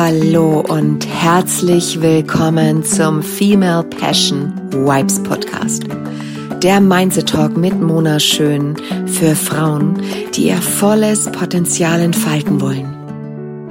Hallo und herzlich willkommen zum Female Passion Wipes Podcast. Der Mindset Talk mit Mona Schön für Frauen, die ihr volles Potenzial entfalten wollen.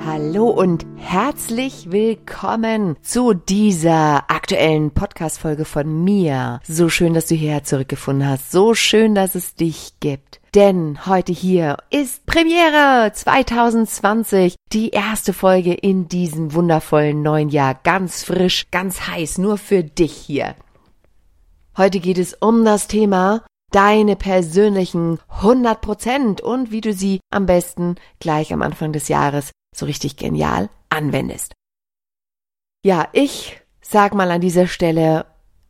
Hallo und herzlich willkommen zu dieser aktuellen Podcast-Folge von mir. So schön, dass du hierher zurückgefunden hast. So schön, dass es dich gibt. Denn heute hier ist Premiere 2020, die erste Folge in diesem wundervollen neuen Jahr. Ganz frisch, ganz heiß, nur für dich hier. Heute geht es um das Thema deine persönlichen 100 Prozent und wie du sie am besten gleich am Anfang des Jahres so richtig genial anwendest. Ja, ich sag mal an dieser Stelle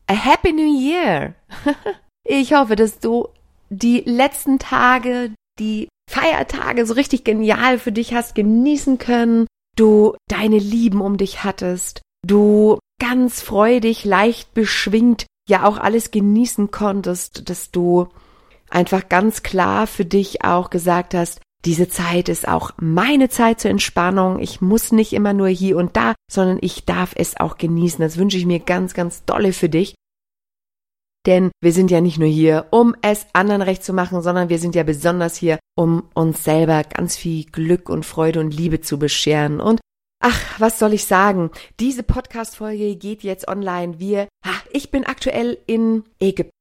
a Happy New Year. ich hoffe, dass du die letzten Tage, die Feiertage so richtig genial für dich hast genießen können, du deine Lieben um dich hattest, du ganz freudig, leicht beschwingt ja auch alles genießen konntest, dass du einfach ganz klar für dich auch gesagt hast, diese Zeit ist auch meine Zeit zur Entspannung. Ich muss nicht immer nur hier und da, sondern ich darf es auch genießen. Das wünsche ich mir ganz, ganz dolle für dich. Denn wir sind ja nicht nur hier, um es anderen recht zu machen, sondern wir sind ja besonders hier, um uns selber ganz viel Glück und Freude und Liebe zu bescheren. Und ach, was soll ich sagen? Diese Podcast-Folge geht jetzt online. Wir, ach, ich bin aktuell in Ägypten.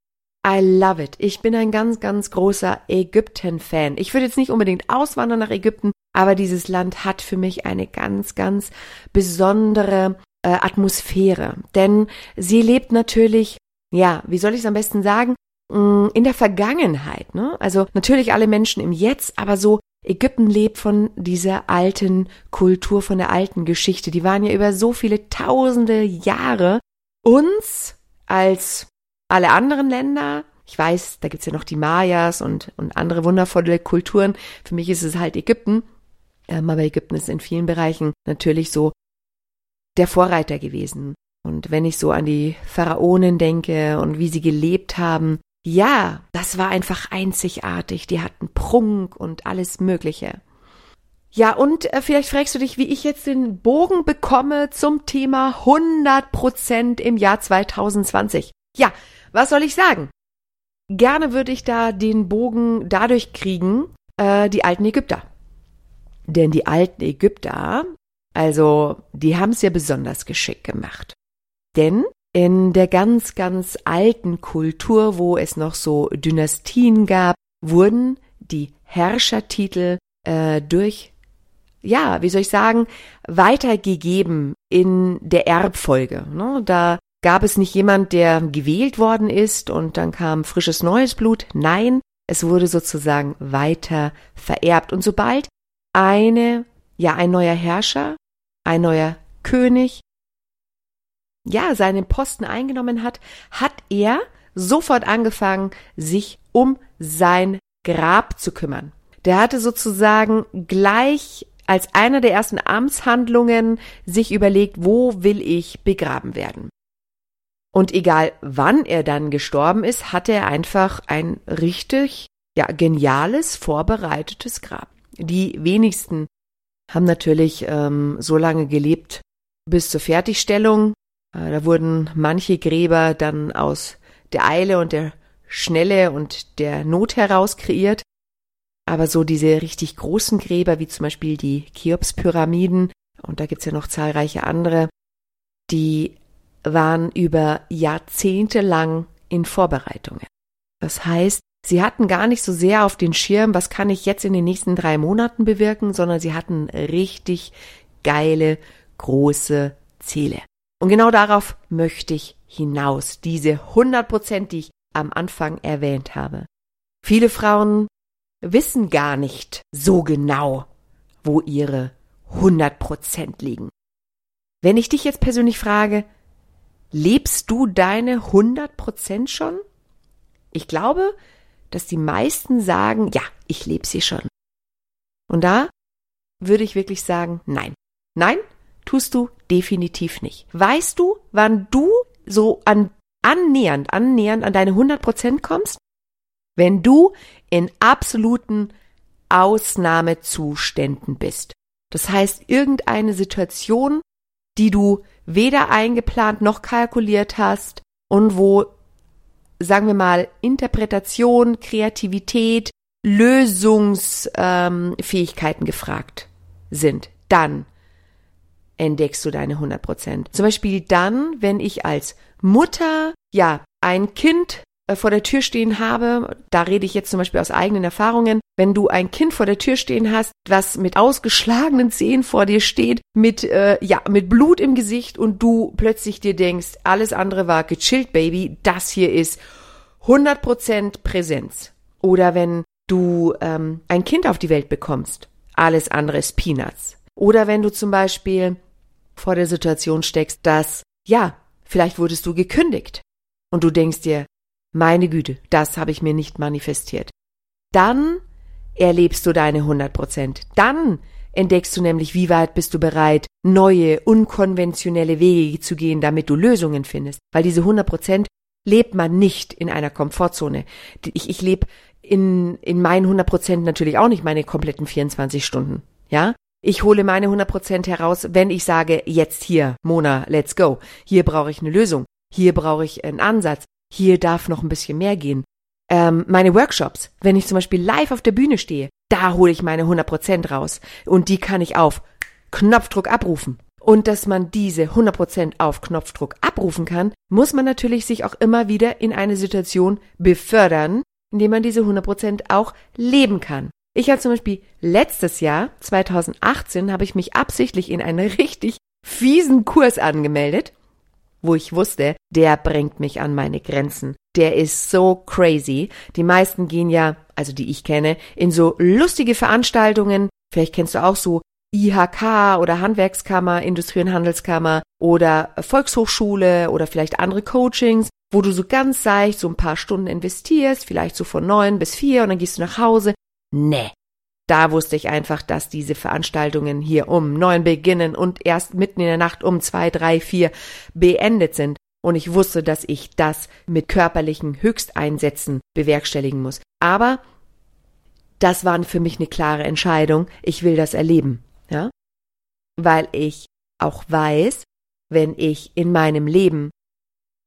I love it. Ich bin ein ganz, ganz großer Ägypten-Fan. Ich würde jetzt nicht unbedingt auswandern nach Ägypten, aber dieses Land hat für mich eine ganz, ganz besondere äh, Atmosphäre. Denn sie lebt natürlich, ja, wie soll ich es am besten sagen? Mm, in der Vergangenheit, ne? Also natürlich alle Menschen im Jetzt, aber so Ägypten lebt von dieser alten Kultur, von der alten Geschichte. Die waren ja über so viele tausende Jahre uns als alle anderen Länder, ich weiß, da gibt's ja noch die Mayas und, und andere wundervolle Kulturen. Für mich ist es halt Ägypten. Ähm, aber Ägypten ist in vielen Bereichen natürlich so der Vorreiter gewesen. Und wenn ich so an die Pharaonen denke und wie sie gelebt haben, ja, das war einfach einzigartig. Die hatten Prunk und alles Mögliche. Ja, und äh, vielleicht fragst du dich, wie ich jetzt den Bogen bekomme zum Thema 100 Prozent im Jahr 2020. Ja, was soll ich sagen? Gerne würde ich da den Bogen dadurch kriegen, äh, die alten Ägypter. Denn die alten Ägypter, also die haben es ja besonders geschickt gemacht. Denn in der ganz, ganz alten Kultur, wo es noch so Dynastien gab, wurden die Herrschertitel äh, durch, ja, wie soll ich sagen, weitergegeben in der Erbfolge. Ne? Da Gab es nicht jemand, der gewählt worden ist und dann kam frisches neues Blut? Nein, es wurde sozusagen weiter vererbt. Und sobald eine, ja, ein neuer Herrscher, ein neuer König, ja, seinen Posten eingenommen hat, hat er sofort angefangen, sich um sein Grab zu kümmern. Der hatte sozusagen gleich als einer der ersten Amtshandlungen sich überlegt, wo will ich begraben werden. Und egal wann er dann gestorben ist, hatte er einfach ein richtig, ja, geniales, vorbereitetes Grab. Die wenigsten haben natürlich ähm, so lange gelebt bis zur Fertigstellung. Äh, da wurden manche Gräber dann aus der Eile und der Schnelle und der Not heraus kreiert. Aber so diese richtig großen Gräber, wie zum Beispiel die Cheops-Pyramiden, und da gibt's ja noch zahlreiche andere, die waren über Jahrzehnte lang in Vorbereitungen. Das heißt, sie hatten gar nicht so sehr auf den Schirm, was kann ich jetzt in den nächsten drei Monaten bewirken, sondern sie hatten richtig geile, große Ziele. Und genau darauf möchte ich hinaus, diese 100 Prozent, die ich am Anfang erwähnt habe. Viele Frauen wissen gar nicht so genau, wo ihre 100 Prozent liegen. Wenn ich dich jetzt persönlich frage, Lebst du deine 100 Prozent schon? Ich glaube, dass die meisten sagen, ja, ich lebe sie schon. Und da würde ich wirklich sagen, nein. Nein, tust du definitiv nicht. Weißt du, wann du so an, annähernd, annähernd an deine 100 Prozent kommst? Wenn du in absoluten Ausnahmezuständen bist. Das heißt, irgendeine Situation, die du weder eingeplant noch kalkuliert hast und wo, sagen wir mal, Interpretation, Kreativität, Lösungsfähigkeiten ähm, gefragt sind, dann entdeckst du deine 100 Prozent. Zum Beispiel dann, wenn ich als Mutter, ja, ein Kind äh, vor der Tür stehen habe, da rede ich jetzt zum Beispiel aus eigenen Erfahrungen, wenn du ein Kind vor der Tür stehen hast, was mit ausgeschlagenen Zähnen vor dir steht, mit, äh, ja, mit Blut im Gesicht und du plötzlich dir denkst, alles andere war gechillt, Baby, das hier ist 100% Präsenz. Oder wenn du ähm, ein Kind auf die Welt bekommst, alles andere ist Peanuts. Oder wenn du zum Beispiel vor der Situation steckst, dass, ja, vielleicht wurdest du gekündigt und du denkst dir, meine Güte, das habe ich mir nicht manifestiert. Dann erlebst du deine 100 Prozent. Dann entdeckst du nämlich, wie weit bist du bereit, neue, unkonventionelle Wege zu gehen, damit du Lösungen findest. Weil diese 100 Prozent lebt man nicht in einer Komfortzone. Ich, ich lebe in, in meinen 100 Prozent natürlich auch nicht meine kompletten 24 Stunden. Ja? Ich hole meine 100 Prozent heraus, wenn ich sage, jetzt hier, Mona, let's go. Hier brauche ich eine Lösung. Hier brauche ich einen Ansatz. Hier darf noch ein bisschen mehr gehen. Ähm, meine Workshops, wenn ich zum Beispiel live auf der Bühne stehe, da hole ich meine 100 Prozent raus. Und die kann ich auf Knopfdruck abrufen. Und dass man diese 100 Prozent auf Knopfdruck abrufen kann, muss man natürlich sich auch immer wieder in eine Situation befördern, indem man diese 100 Prozent auch leben kann. Ich habe zum Beispiel letztes Jahr, 2018, habe ich mich absichtlich in einen richtig fiesen Kurs angemeldet, wo ich wusste, der bringt mich an meine Grenzen. Der ist so crazy. Die meisten gehen ja, also die ich kenne, in so lustige Veranstaltungen. Vielleicht kennst du auch so IHK oder Handwerkskammer, Industrie- und Handelskammer oder Volkshochschule oder vielleicht andere Coachings, wo du so ganz seicht so ein paar Stunden investierst, vielleicht so von neun bis vier und dann gehst du nach Hause Nee. Da wusste ich einfach, dass diese Veranstaltungen hier um neun beginnen und erst mitten in der Nacht um zwei, drei, vier beendet sind. Und ich wusste, dass ich das mit körperlichen Höchsteinsätzen bewerkstelligen muss. Aber das war für mich eine klare Entscheidung. Ich will das erleben, ja? Weil ich auch weiß, wenn ich in meinem Leben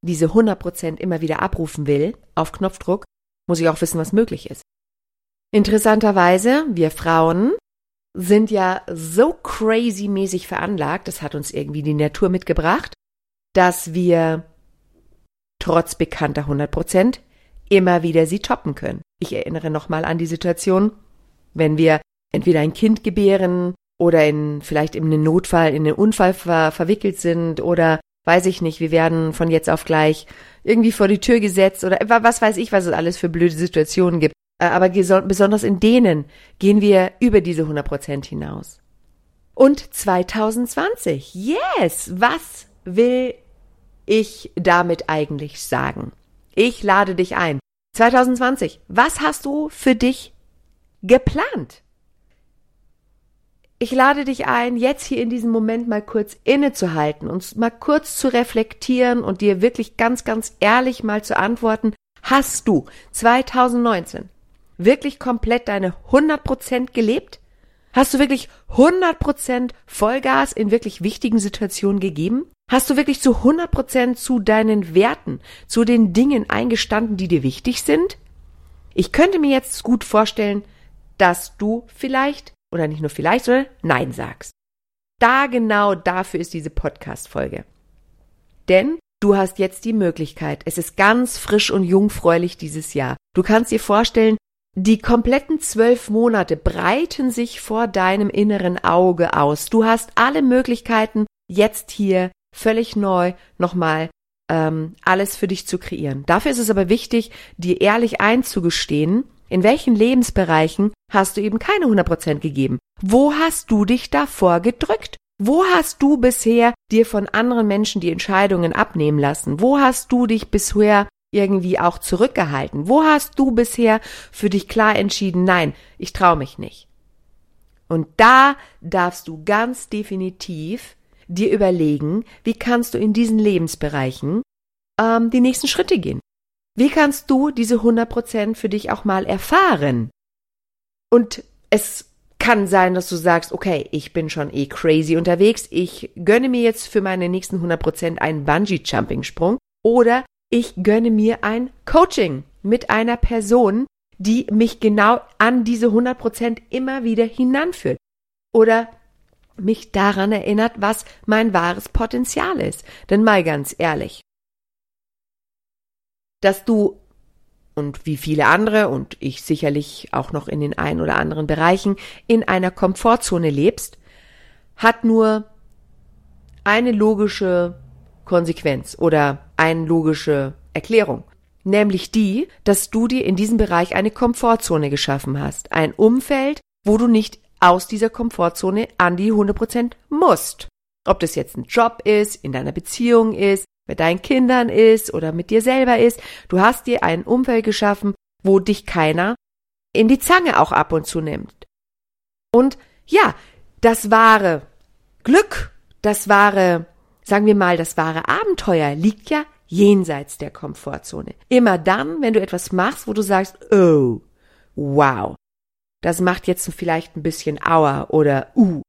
diese 100 Prozent immer wieder abrufen will, auf Knopfdruck, muss ich auch wissen, was möglich ist. Interessanterweise, wir Frauen sind ja so crazy mäßig veranlagt, das hat uns irgendwie die Natur mitgebracht, dass wir trotz bekannter 100 Prozent immer wieder sie toppen können. Ich erinnere nochmal an die Situation, wenn wir entweder ein Kind gebären oder in, vielleicht in einen Notfall, in einen Unfall ver verwickelt sind oder weiß ich nicht, wir werden von jetzt auf gleich irgendwie vor die Tür gesetzt oder was weiß ich, was es alles für blöde Situationen gibt. Äh, aber besonders in denen gehen wir über diese 100 Prozent hinaus. Und 2020, yes, was will ich damit eigentlich sagen? Ich lade dich ein. 2020, was hast du für dich geplant? Ich lade dich ein, jetzt hier in diesem Moment mal kurz innezuhalten und mal kurz zu reflektieren und dir wirklich ganz, ganz ehrlich mal zu antworten, hast du 2019 wirklich komplett deine 100% gelebt? Hast du wirklich 100% Vollgas in wirklich wichtigen Situationen gegeben? Hast du wirklich zu 100% zu deinen Werten, zu den Dingen eingestanden, die dir wichtig sind? Ich könnte mir jetzt gut vorstellen, dass du vielleicht, oder nicht nur vielleicht, sondern Nein sagst. Da genau dafür ist diese Podcast-Folge. Denn du hast jetzt die Möglichkeit, es ist ganz frisch und jungfräulich dieses Jahr. Du kannst dir vorstellen, die kompletten zwölf Monate breiten sich vor deinem inneren Auge aus. Du hast alle Möglichkeiten, jetzt hier völlig neu nochmal ähm, alles für dich zu kreieren. Dafür ist es aber wichtig, dir ehrlich einzugestehen, in welchen Lebensbereichen hast du eben keine 100% gegeben? Wo hast du dich davor gedrückt? Wo hast du bisher dir von anderen Menschen die Entscheidungen abnehmen lassen? Wo hast du dich bisher irgendwie auch zurückgehalten? Wo hast du bisher für dich klar entschieden, nein, ich traue mich nicht? Und da darfst du ganz definitiv dir überlegen, wie kannst du in diesen Lebensbereichen ähm, die nächsten Schritte gehen? Wie kannst du diese 100 Prozent für dich auch mal erfahren? Und es Kann sein, dass du sagst, okay, ich bin schon eh crazy unterwegs, ich gönne mir jetzt für meine nächsten 100% einen Bungee-Jumping-Sprung oder ich gönne mir ein Coaching mit einer Person, die mich genau an diese 100% immer wieder hinanführt. Oder mich daran erinnert, was mein wahres Potenzial ist. Denn mal ganz ehrlich, dass du und wie viele andere und ich sicherlich auch noch in den ein oder anderen Bereichen in einer Komfortzone lebst, hat nur eine logische Konsequenz oder eine logische Erklärung. Nämlich die, dass du dir in diesem Bereich eine Komfortzone geschaffen hast. Ein Umfeld, wo du nicht aus dieser Komfortzone an die 100% musst. Ob das jetzt ein Job ist, in deiner Beziehung ist, mit deinen Kindern ist oder mit dir selber ist. Du hast dir ein Umfeld geschaffen, wo dich keiner in die Zange auch ab und zu nimmt. Und ja, das wahre Glück, das wahre, sagen wir mal, das wahre Abenteuer liegt ja jenseits der Komfortzone. Immer dann, wenn du etwas machst, wo du sagst, oh, wow, das macht jetzt vielleicht ein bisschen Aua oder uh,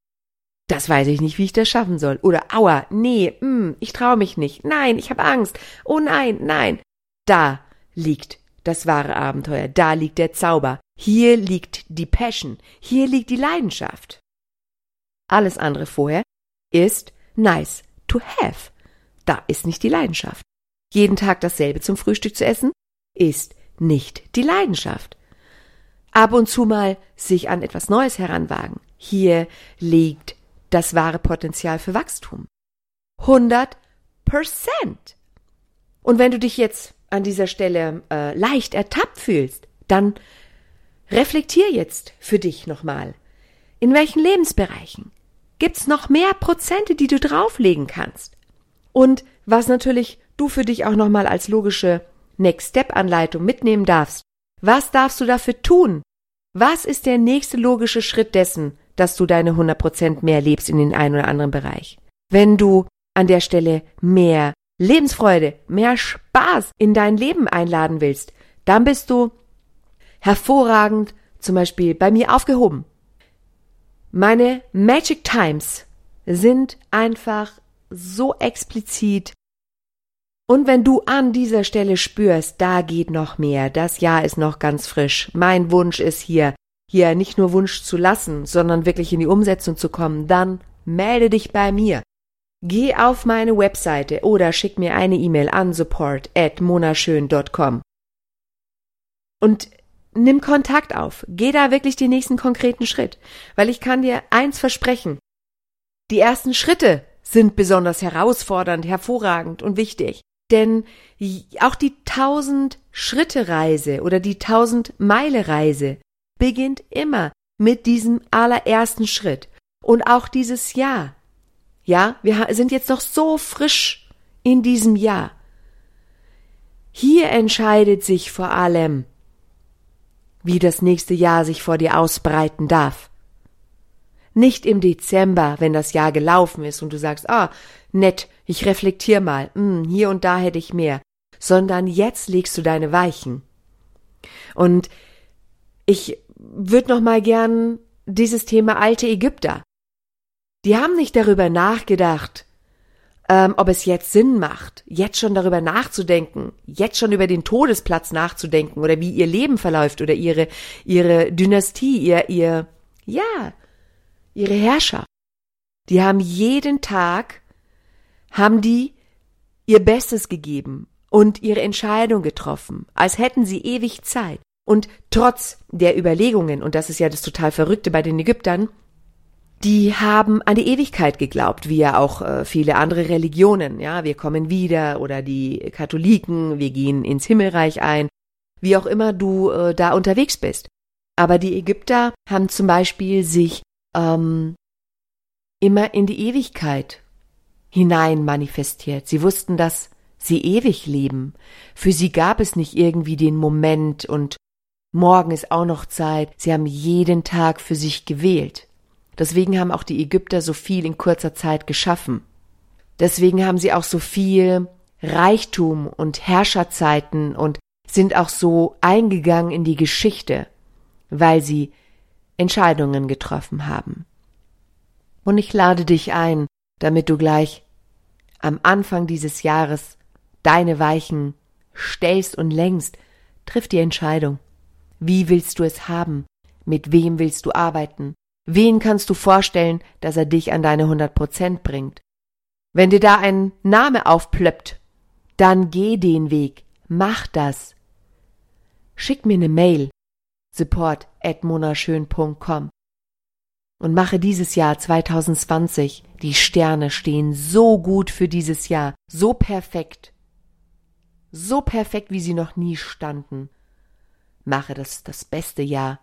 das weiß ich nicht, wie ich das schaffen soll. Oder aua, nee, mm, ich traue mich nicht. Nein, ich habe Angst. Oh nein, nein. Da liegt das wahre Abenteuer, da liegt der Zauber. Hier liegt die Passion, hier liegt die Leidenschaft. Alles andere vorher ist nice to have. Da ist nicht die Leidenschaft. Jeden Tag dasselbe zum Frühstück zu essen ist nicht die Leidenschaft. Ab und zu mal sich an etwas Neues heranwagen. Hier liegt das wahre Potenzial für Wachstum. 100 Prozent. Und wenn du dich jetzt an dieser Stelle äh, leicht ertappt fühlst, dann reflektier jetzt für dich nochmal. In welchen Lebensbereichen gibt's noch mehr Prozente, die du drauflegen kannst? Und was natürlich du für dich auch nochmal als logische Next Step Anleitung mitnehmen darfst. Was darfst du dafür tun? Was ist der nächste logische Schritt dessen, dass du deine 100% mehr lebst in den einen oder anderen Bereich. Wenn du an der Stelle mehr Lebensfreude, mehr Spaß in dein Leben einladen willst, dann bist du hervorragend zum Beispiel bei mir aufgehoben. Meine Magic Times sind einfach so explizit. Und wenn du an dieser Stelle spürst, da geht noch mehr, das Jahr ist noch ganz frisch, mein Wunsch ist hier, hier nicht nur Wunsch zu lassen, sondern wirklich in die Umsetzung zu kommen, dann melde dich bei mir. Geh auf meine Webseite oder schick mir eine E-Mail an support at monaschön.com und nimm Kontakt auf. Geh da wirklich den nächsten konkreten Schritt, weil ich kann dir eins versprechen. Die ersten Schritte sind besonders herausfordernd, hervorragend und wichtig. Denn auch die tausend Schritte Reise oder die tausend Meile Reise beginnt immer mit diesem allerersten Schritt. Und auch dieses Jahr. Ja, wir sind jetzt noch so frisch in diesem Jahr. Hier entscheidet sich vor allem, wie das nächste Jahr sich vor dir ausbreiten darf. Nicht im Dezember, wenn das Jahr gelaufen ist und du sagst, ah, nett, ich reflektier mal, hm, hier und da hätte ich mehr, sondern jetzt legst du deine Weichen. Und ich würde noch mal gern dieses Thema alte Ägypter. Die haben nicht darüber nachgedacht, ähm, ob es jetzt Sinn macht, jetzt schon darüber nachzudenken, jetzt schon über den Todesplatz nachzudenken oder wie ihr Leben verläuft oder ihre ihre Dynastie, ihr ihr ja ihre Herrschaft. Die haben jeden Tag haben die ihr Bestes gegeben und ihre Entscheidung getroffen, als hätten sie ewig Zeit. Und trotz der Überlegungen, und das ist ja das total Verrückte bei den Ägyptern, die haben an die Ewigkeit geglaubt, wie ja auch äh, viele andere Religionen. Ja, wir kommen wieder oder die Katholiken, wir gehen ins Himmelreich ein, wie auch immer du äh, da unterwegs bist. Aber die Ägypter haben zum Beispiel sich ähm, immer in die Ewigkeit hinein manifestiert. Sie wussten, dass sie ewig leben. Für sie gab es nicht irgendwie den Moment und Morgen ist auch noch Zeit. Sie haben jeden Tag für sich gewählt. Deswegen haben auch die Ägypter so viel in kurzer Zeit geschaffen. Deswegen haben sie auch so viel Reichtum und Herrscherzeiten und sind auch so eingegangen in die Geschichte, weil sie Entscheidungen getroffen haben. Und ich lade dich ein, damit du gleich am Anfang dieses Jahres deine Weichen stellst und längst, triff die Entscheidung. Wie willst du es haben? Mit wem willst du arbeiten? Wen kannst du vorstellen, dass er dich an deine 100 Prozent bringt? Wenn dir da ein Name aufplöppt, dann geh den Weg, mach das. Schick mir eine Mail, support at monaschön.com und mache dieses Jahr 2020, die Sterne stehen so gut für dieses Jahr, so perfekt, so perfekt, wie sie noch nie standen. Mache das das beste Jahr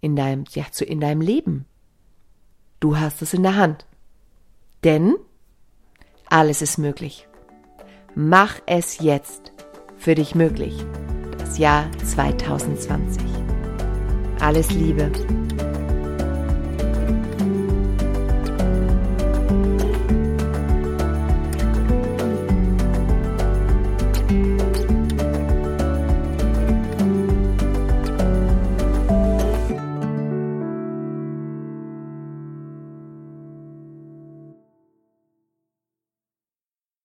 in deinem, ja, zu, in deinem Leben. Du hast es in der Hand. Denn alles ist möglich. Mach es jetzt für dich möglich. Das Jahr 2020. Alles Liebe